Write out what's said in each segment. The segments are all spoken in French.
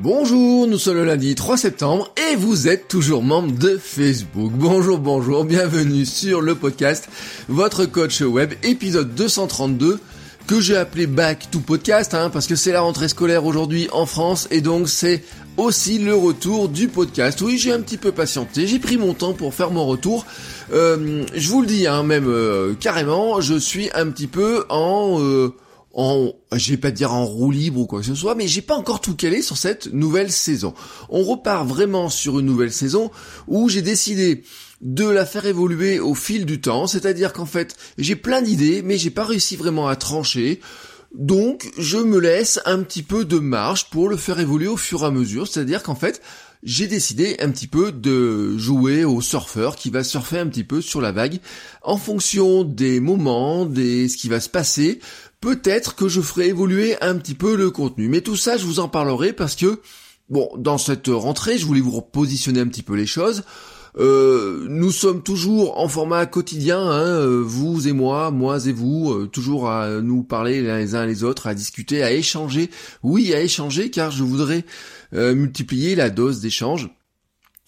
Bonjour, nous sommes le lundi 3 septembre et vous êtes toujours membre de Facebook. Bonjour, bonjour, bienvenue sur le podcast Votre coach web, épisode 232 que j'ai appelé Back to Podcast hein, parce que c'est la rentrée scolaire aujourd'hui en France et donc c'est aussi le retour du podcast. Oui, j'ai un petit peu patienté, j'ai pris mon temps pour faire mon retour. Euh, je vous le dis, hein, même euh, carrément, je suis un petit peu en... Euh, en, je vais pas dire en roue libre ou quoi que ce soit, mais j'ai pas encore tout calé sur cette nouvelle saison. On repart vraiment sur une nouvelle saison où j'ai décidé de la faire évoluer au fil du temps, c'est-à-dire qu'en fait, j'ai plein d'idées, mais j'ai pas réussi vraiment à trancher. Donc, je me laisse un petit peu de marge pour le faire évoluer au fur et à mesure, c'est-à-dire qu'en fait, j'ai décidé un petit peu de jouer au surfeur qui va surfer un petit peu sur la vague en fonction des moments, des ce qui va se passer peut-être que je ferai évoluer un petit peu le contenu. Mais tout ça, je vous en parlerai parce que, bon, dans cette rentrée, je voulais vous repositionner un petit peu les choses. Euh, nous sommes toujours en format quotidien, hein, euh, vous et moi, moi et vous, euh, toujours à nous parler les uns les autres, à discuter, à échanger. Oui, à échanger, car je voudrais multiplier la dose d'échange.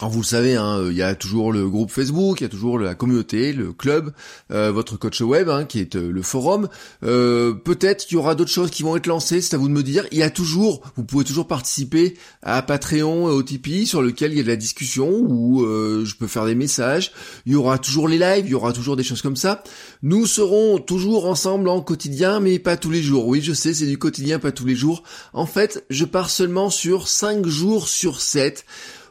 Alors vous le savez, hein, il y a toujours le groupe Facebook, il y a toujours la communauté, le club, euh, votre coach web, hein, qui est euh, le forum. Euh, peut-être qu'il y aura d'autres choses qui vont être lancées, c'est à vous de me dire. Il y a toujours, vous pouvez toujours participer à Patreon et au Tipeee, sur lequel il y a de la discussion, où je peux faire des messages. Il y aura toujours les lives, il y aura toujours des choses comme ça. Nous serons toujours ensemble en quotidien, mais pas tous les jours. Oui, je sais, c'est du quotidien, pas tous les jours. En fait, je pars seulement sur 5 jours sur 7.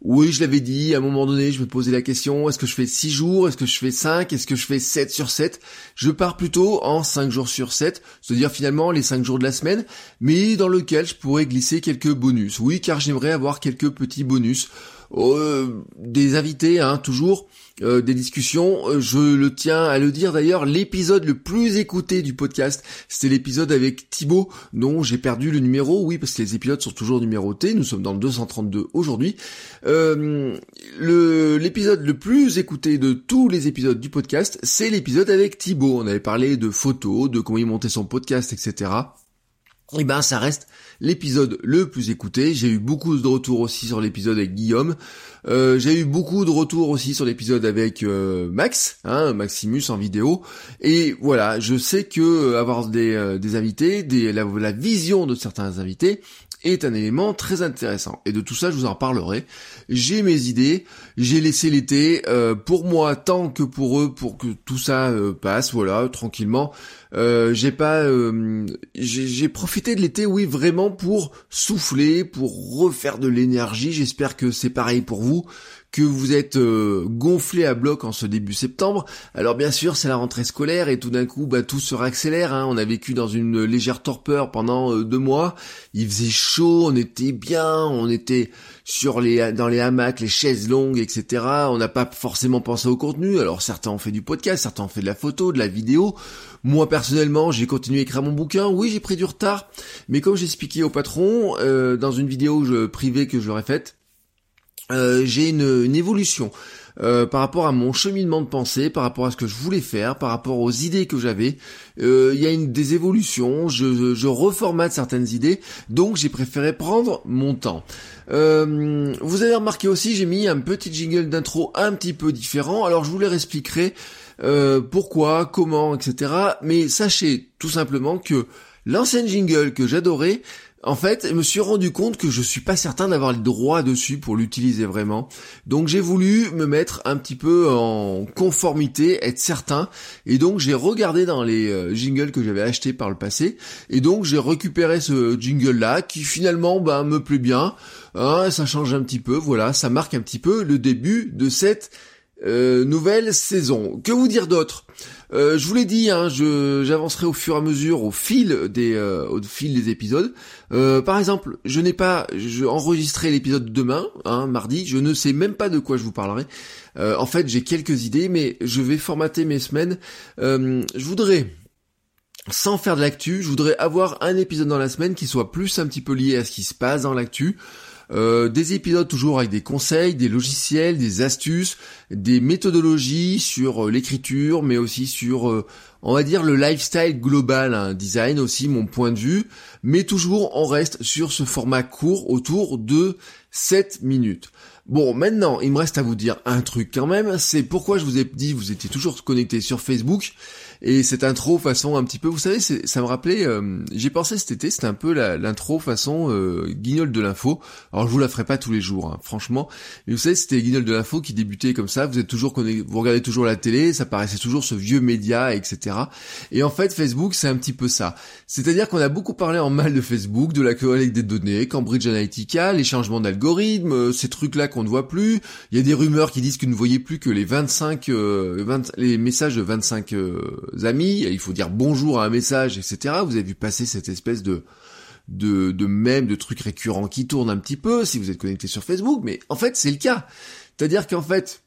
Oui, je l'avais dit, à un moment donné, je me posais la question, est-ce que je fais 6 jours, est-ce que je fais 5, est-ce que je fais 7 sur 7 Je pars plutôt en 5 jours sur 7, c'est-à-dire finalement les 5 jours de la semaine, mais dans lequel je pourrais glisser quelques bonus. Oui, car j'aimerais avoir quelques petits bonus. Euh, des invités, hein, toujours, euh, des discussions. Euh, je le tiens à le dire d'ailleurs, l'épisode le plus écouté du podcast, c'était l'épisode avec Thibaut, dont j'ai perdu le numéro, oui, parce que les épisodes sont toujours numérotés, nous sommes dans le 232 aujourd'hui. Euh, l'épisode le plus écouté de tous les épisodes du podcast, c'est l'épisode avec Thibaut. On avait parlé de photos, de comment il montait son podcast, etc. Et eh ben ça reste l'épisode le plus écouté. J'ai eu beaucoup de retours aussi sur l'épisode avec Guillaume. Euh, j'ai eu beaucoup de retours aussi sur l'épisode avec euh, Max, hein, Maximus en vidéo. Et voilà, je sais que euh, avoir des, des invités, la, vision de certains invités est un élément très intéressant. Et de tout ça, je vous en parlerai. J'ai mes idées, j'ai laissé l'été pour moi tant que pour eux, pour que tout ça passe, voilà, tranquillement. Euh, j'ai pas, euh, j'ai profité de l'été, oui, vraiment pour souffler, pour refaire de l'énergie. J'espère que c'est pareil pour vous, que vous êtes euh, gonflé à bloc en ce début septembre. Alors bien sûr, c'est la rentrée scolaire et tout d'un coup, bah, tout se réaccélère. Hein. On a vécu dans une légère torpeur pendant deux mois. Il faisait chaud, on était bien, on était sur les dans les hamacs, les chaises longues, etc. On n'a pas forcément pensé au contenu. Alors certains ont fait du podcast, certains ont fait de la photo, de la vidéo. Moi personnellement, j'ai continué à écrire mon bouquin. Oui, j'ai pris du retard, mais comme j'ai expliqué au patron euh, dans une vidéo privée que je leur ai faite, euh, j'ai une, évolution. Euh, par rapport à mon cheminement de pensée, par rapport à ce que je voulais faire, par rapport aux idées que j'avais. Il y a une des évolutions, je, je reformate certaines idées, donc j'ai préféré prendre mon temps. vous avez remarqué aussi, j'ai mis un petit jingle d'intro un petit peu différent, alors je vous les expliquerai euh, pourquoi, comment, etc. Mais sachez tout simplement que l'ancienne jingle que j'adorais, en fait, je me suis rendu compte que je suis pas certain d'avoir le droit dessus pour l'utiliser vraiment. Donc j'ai voulu me mettre un petit peu en conformité, être certain. Et donc j'ai regardé dans les euh, jingles que j'avais achetés par le passé. Et donc j'ai récupéré ce jingle là qui finalement bah, me plaît bien. Hein, ça change un petit peu, voilà, ça marque un petit peu le début de cette Euh, nouvelle saison. Que vous dire d'autre? Euh, Je vous l'ai dit, hein, j'avancerai au fur et à mesure, au fil des, euh, au fil des épisodes. par exemple, je n'ai pas, je enregistré l'épisode demain, hein, mardi. Je ne sais même pas de quoi je vous parlerai. en fait, j'ai quelques idées, mais je vais formater mes semaines. je voudrais sans faire de l'actu, je voudrais avoir un épisode dans la semaine qui soit plus un petit peu lié à ce qui se passe dans l'actu. Euh, des épisodes toujours avec des conseils, des logiciels, des astuces, des méthodologies sur euh, l'écriture, mais aussi sur, euh, on va dire, le lifestyle global, hein, design aussi, mon point de vue. Mais toujours, on reste sur ce format court autour de 7 minutes. Bon, maintenant, il me reste à vous dire un truc quand même, c'est pourquoi je vous ai dit, vous étiez toujours connecté sur Facebook. Et cette intro façon un petit peu, vous savez, ça me rappelait, euh, j'ai pensé cet été, c'était un peu l'intro façon euh, guignol de l'info. Alors je vous la ferai pas tous les jours, hein, franchement. Mais vous savez, c'était guignol de l'info qui débutait comme ça. Vous êtes toujours vous regardez toujours la télé, ça paraissait toujours ce vieux média, etc. Et en fait, Facebook, c'est un petit peu ça. C'est-à-dire qu'on a beaucoup parlé en mal de Facebook, de la collecte des données, Cambridge Analytica, les changements d'algorithmes, euh, ces trucs-là qu'on ne voit plus. Il y a des rumeurs qui disent que ne voyez plus que les 25, 20, les messages de 25 amis, il faut dire bonjour à un message, etc. Vous avez vu passer cette espèce de de, de mèmes, de trucs récurrents qui tournent un petit peu si vous êtes connecté sur Facebook, mais en fait c'est le cas. C'est-à-dire qu'en fait,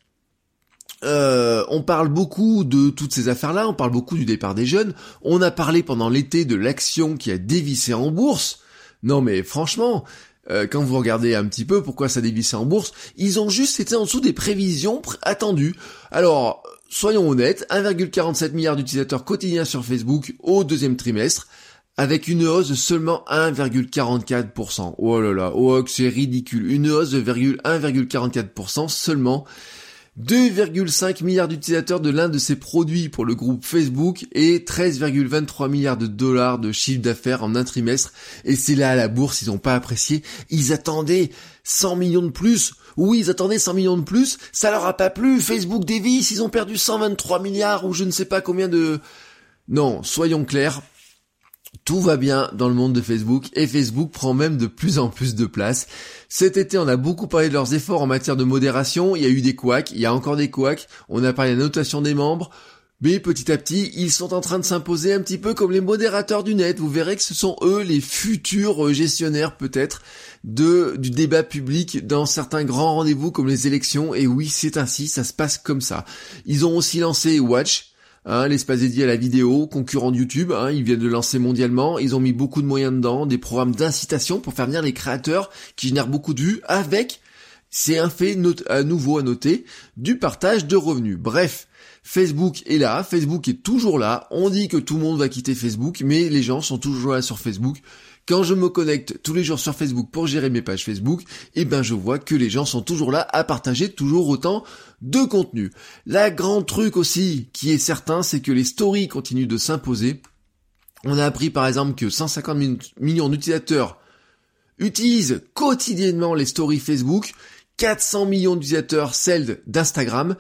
euh, on parle beaucoup de toutes ces affaires-là, on parle beaucoup du départ des jeunes, on a parlé pendant l'été de l'action qui a dévissé en bourse. Non mais franchement, euh, quand vous regardez un petit peu pourquoi ça dévissait en bourse, ils ont juste été en dessous des prévisions attendues. Alors, soyons honnêtes, 1,47 milliard d'utilisateurs quotidiens sur Facebook au deuxième trimestre, avec une hausse de seulement 1,44%. Oh là là, oh c'est ridicule, une hausse de 1,44% seulement. 2,5 milliards d'utilisateurs de l'un de ses produits pour le groupe Facebook et 13,23 milliards de dollars de chiffre d'affaires en un trimestre. Et c'est là à la bourse, ils n'ont pas apprécié. Ils attendaient 100 millions de plus. Oui, ils attendaient 100 millions de plus. Ça leur a pas plu. Facebook dévisse, ils ont perdu 123 milliards ou je ne sais pas combien de... Non, soyons clairs, tout va bien dans le monde de Facebook et Facebook prend même de plus en plus de place. Cet été, on a beaucoup parlé de leurs efforts en matière de modération. Il y a eu des couacs, il y a encore des couacs. On a parlé de la notation des membres. Mais petit à petit, ils sont en train de s'imposer un petit peu comme les modérateurs du net. Vous verrez que ce sont eux les futurs gestionnaires peut-être de du débat public dans certains grands rendez-vous comme les élections. Et oui, c'est ainsi, ça se passe comme ça. Ils ont aussi lancé Watch, Hein, l'espace dédié à la vidéo, concurrent de YouTube, hein, ils viennent de lancer mondialement, ils ont mis beaucoup de moyens dedans, des programmes d'incitation pour faire venir les créateurs qui génèrent beaucoup de vues avec, c'est un fait à nouveau à noter, du partage de revenus. Bref, Facebook est là, Facebook est toujours là, on dit que tout le monde va quitter Facebook, mais les gens sont toujours là sur Facebook. Quand je me connecte tous les jours sur Facebook pour gérer mes pages Facebook, eh ben je vois que les gens sont toujours là à partager toujours autant de contenu. La grande truc aussi qui est certain, c'est que les stories continuent de s'imposer. On a appris par exemple que 150 millions d'utilisateurs utilisent quotidiennement les stories Facebook, 400 millions d'utilisateurs celles d'Instagram,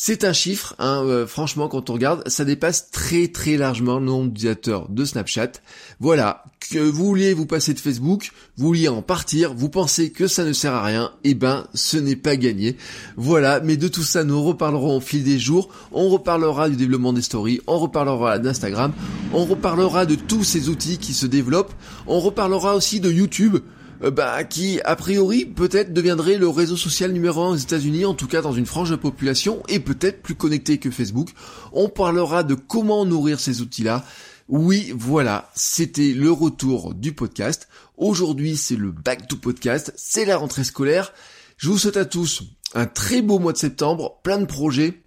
c'est un chiffre, hein, euh, franchement, quand on regarde, ça dépasse très très largement le nombre d'utilisateurs de Snapchat. Voilà, que vous vouliez vous passer de Facebook, vous vouliez en partir, vous pensez que ça ne sert à rien, eh ben ce n'est pas gagné. Voilà, mais de tout ça nous reparlerons au fil des jours, on reparlera du développement des stories, on reparlera d'Instagram, on reparlera de tous ces outils qui se développent, on reparlera aussi de YouTube, bah, qui a priori peut-être deviendrait le réseau social numéro un aux États-Unis, en tout cas dans une frange de population, et peut-être plus connecté que Facebook. On parlera de comment nourrir ces outils-là. Oui, voilà, c'était le retour du podcast. Aujourd'hui, c'est le back to podcast, c'est la rentrée scolaire. Je vous souhaite à tous un très beau mois de septembre, plein de projets.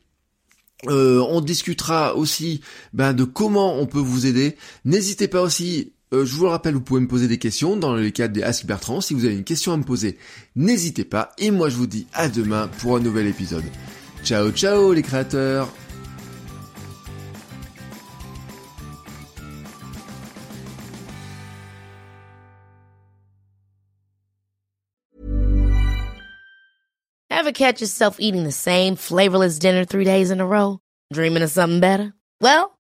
Euh, on discutera aussi ben, de comment on peut vous aider. N'hésitez pas aussi euh, je vous le rappelle, vous pouvez me poser des questions dans le cadre des Ask Bertrand. Si vous avez une question à me poser, n'hésitez pas. Et moi, je vous dis à demain pour un nouvel épisode. Ciao, ciao les créateurs